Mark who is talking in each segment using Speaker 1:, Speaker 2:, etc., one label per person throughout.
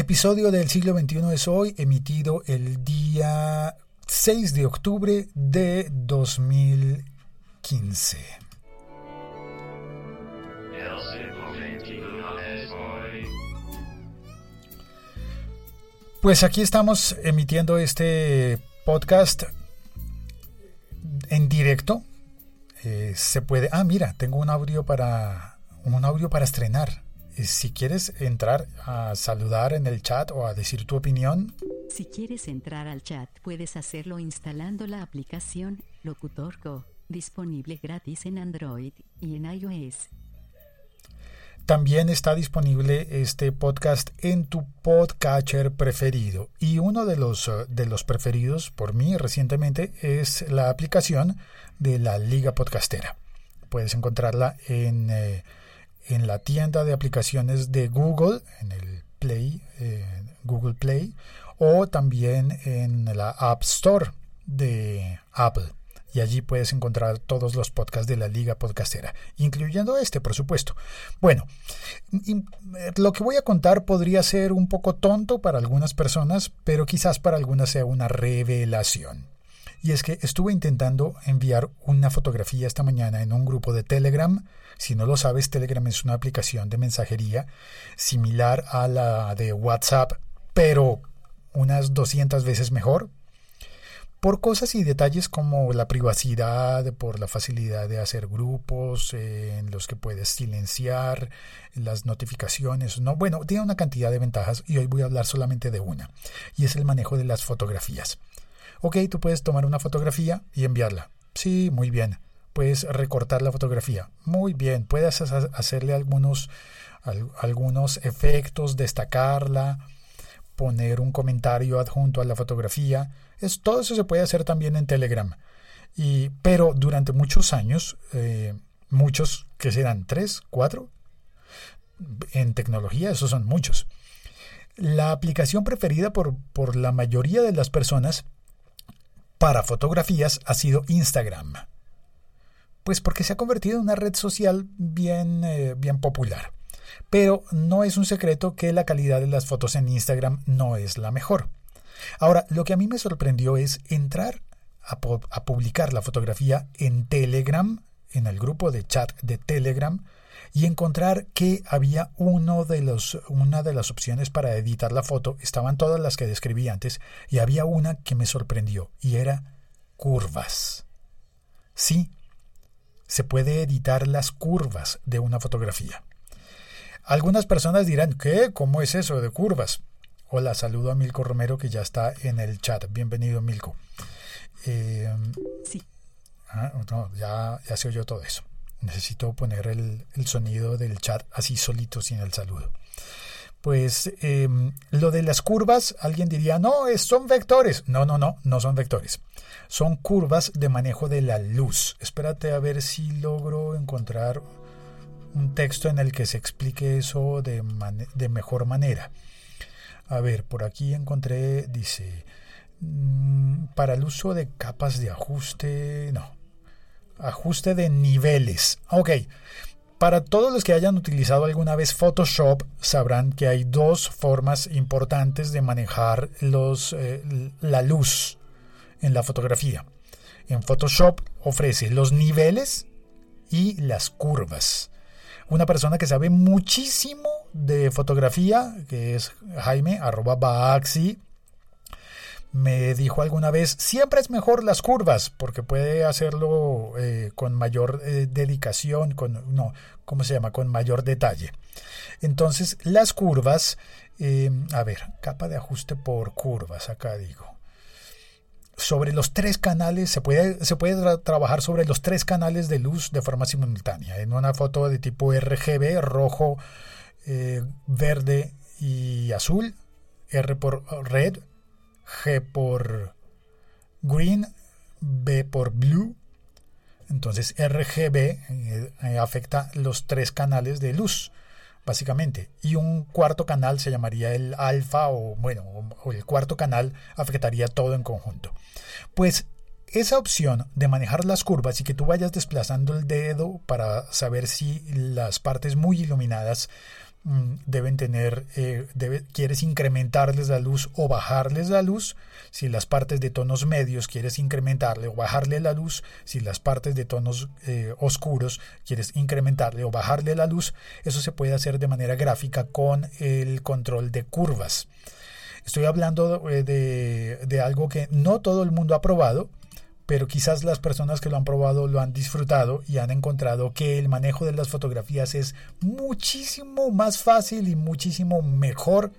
Speaker 1: Episodio del siglo XXI es hoy, emitido el día 6 de octubre de 2015. Pues aquí estamos emitiendo este podcast en directo. Eh, se puede. Ah, mira, tengo un audio para un audio para estrenar. Eh, si quieres entrar a saludar en el chat o a decir tu opinión.
Speaker 2: Si quieres entrar al chat, puedes hacerlo instalando la aplicación Locutorco, disponible gratis en Android y en iOS.
Speaker 1: También está disponible este podcast en tu podcatcher preferido. Y uno de los, eh, de los preferidos por mí recientemente es la aplicación de la Liga Podcastera. Puedes encontrarla en, eh, en la tienda de aplicaciones de Google, en el Play, eh, Google Play, o también en la App Store de Apple y allí puedes encontrar todos los podcasts de la Liga Podcastera, incluyendo este, por supuesto. Bueno, lo que voy a contar podría ser un poco tonto para algunas personas, pero quizás para algunas sea una revelación. Y es que estuve intentando enviar una fotografía esta mañana en un grupo de Telegram. Si no lo sabes, Telegram es una aplicación de mensajería similar a la de WhatsApp, pero unas 200 veces mejor, por cosas y detalles como la privacidad, por la facilidad de hacer grupos en los que puedes silenciar las notificaciones. No, bueno, tiene una cantidad de ventajas y hoy voy a hablar solamente de una, y es el manejo de las fotografías. Ok, tú puedes tomar una fotografía y enviarla. Sí, muy bien. Puedes recortar la fotografía. Muy bien. Puedes hacerle algunos, algunos efectos, destacarla poner un comentario adjunto a la fotografía. Es, todo eso se puede hacer también en Telegram. Y, pero durante muchos años, eh, muchos, que serán tres, cuatro, en tecnología, esos son muchos. La aplicación preferida por, por la mayoría de las personas para fotografías ha sido Instagram. Pues porque se ha convertido en una red social bien, eh, bien popular. Pero no es un secreto que la calidad de las fotos en Instagram no es la mejor. Ahora, lo que a mí me sorprendió es entrar a, publicar la fotografía en Telegram, en el grupo de chat de Telegram, y encontrar que había uno de los, una de las opciones para editar la foto, estaban todas las que describí antes, y había una que me sorprendió, y era curvas. Sí, se puede editar las curvas de una fotografía. Algunas personas dirán, ¿qué? ¿Cómo es eso de curvas? Hola, saludo a Milko Romero que ya está en el chat. Bienvenido, Milko.
Speaker 2: Eh, sí.
Speaker 1: Ah, ya, ya se oyó todo eso. Necesito poner el, sonido del chat así solito sin el saludo. Pues em, lo de las curvas, alguien diría, no, son vectores. No, no, no, no son vectores. Son curvas de manejo de la luz. Espérate a ver si logro encontrar un texto en el que se explique eso de, de mejor manera. A ver, por aquí encontré, dice, mm, para el uso de capas de ajuste, no, ajuste de niveles. Ok, para todos los que hayan utilizado alguna vez Photoshop, sabrán que hay dos formas importantes de manejar los, eh, la luz en la fotografía. En Photoshop ofrece los niveles y las curvas una persona que sabe muchísimo de fotografía, que es Jaime, arroba Baaxi, me dijo alguna vez, siempre es mejor las curvas, porque puede hacerlo eh, con mayor eh, dedicación, con, no, ¿cómo se llama? Con mayor detalle. Entonces, las curvas, eh, a ver, capa de ajuste por curvas, acá digo sobre los tres canales, se puede, se puede trabajar sobre los tres canales de luz de forma simultánea. En una foto de tipo RGB, rojo, eh, verde y azul, R por red, G por green, B por blue. Entonces RGB eh, afecta los tres canales de luz básicamente. Y un cuarto canal se llamaría el alfa o bueno, o el cuarto canal afectaría todo en conjunto. Pues esa opción de manejar las curvas y que tú vayas desplazando el dedo para saber si las partes muy iluminadas deben tener, eh, quieres incrementarles la luz o bajarles la luz. Si las partes de tonos medios quieres incrementarle o bajarle la luz. Si las partes de tonos eh, oscuros quieres incrementarle o bajarle la luz. Eso se puede hacer de manera gráfica con el control de curvas. Estoy hablando eh, de, de algo que no todo el mundo ha probado pero quizás las personas que lo han probado lo han disfrutado y han encontrado que el manejo de las fotografías es muchísimo más fácil y muchísimo mejor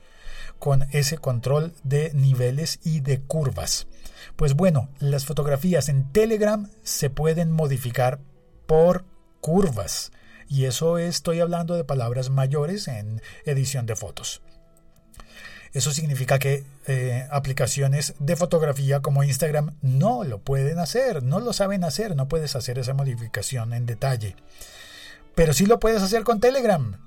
Speaker 1: con ese control de niveles y de curvas. Pues bueno, las fotografías en Telegram se pueden modificar por curvas. Y eso estoy hablando de palabras mayores en edición de fotos. Eso significa que eh, aplicaciones de fotografía como Instagram no lo pueden hacer, no lo saben hacer, no puedes hacer esa modificación en detalle. Pero sí lo puedes hacer con Telegram.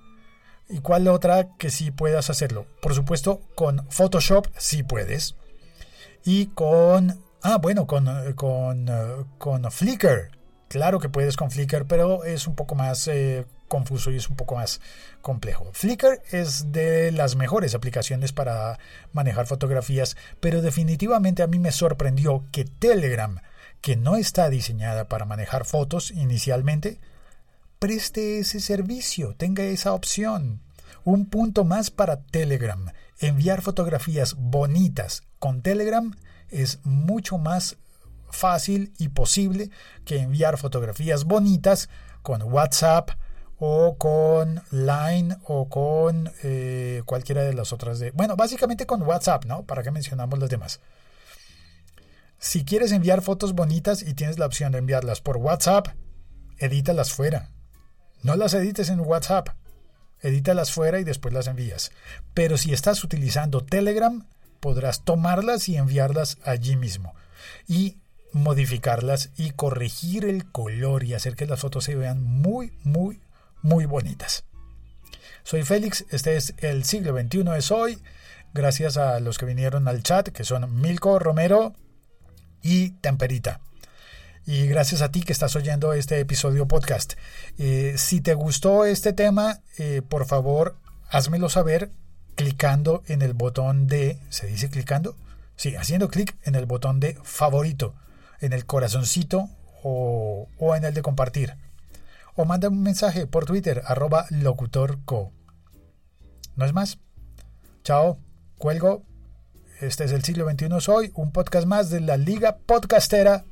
Speaker 1: ¿Y cuál otra que sí puedas hacerlo? Por supuesto, con Photoshop sí puedes. Y con... Ah, bueno, con, con, con Flickr. Claro que puedes con Flickr, pero es un poco más eh, confuso y es un poco más complejo. Flickr es de las mejores aplicaciones para manejar fotografías, pero definitivamente a mí me sorprendió que Telegram, que no está diseñada para manejar fotos inicialmente, preste ese servicio, tenga esa opción. Un punto más para Telegram. Enviar fotografías bonitas con Telegram es mucho más fácil y posible que enviar fotografías bonitas con WhatsApp o con Line o con eh, cualquiera de las otras de... Bueno, básicamente con WhatsApp, ¿no? ¿Para qué mencionamos las demás? Si quieres enviar fotos bonitas y tienes la opción de enviarlas por WhatsApp, edítalas fuera. No las edites en WhatsApp. Edítalas fuera y después las envías. Pero si estás utilizando Telegram, podrás tomarlas y enviarlas allí mismo. Y modificarlas y corregir el color y hacer que las fotos se vean muy, muy, muy bonitas. Soy Félix, este es el siglo XXI es hoy. Gracias a los que vinieron al chat, que son Milko, Romero y Temperita. Y gracias a ti que estás oyendo este episodio podcast. Eh, si te gustó este tema, eh, por favor, házmelo saber clicando en el botón de... ¿Se dice clicando? Sí, haciendo clic en el botón de favorito en el corazoncito o, en el de compartir. O manda un mensaje por Twitter, arroba locutorco. No es más. Chao, cuelgo. Este es el siglo XXI Soy, un podcast más de la Liga Podcastera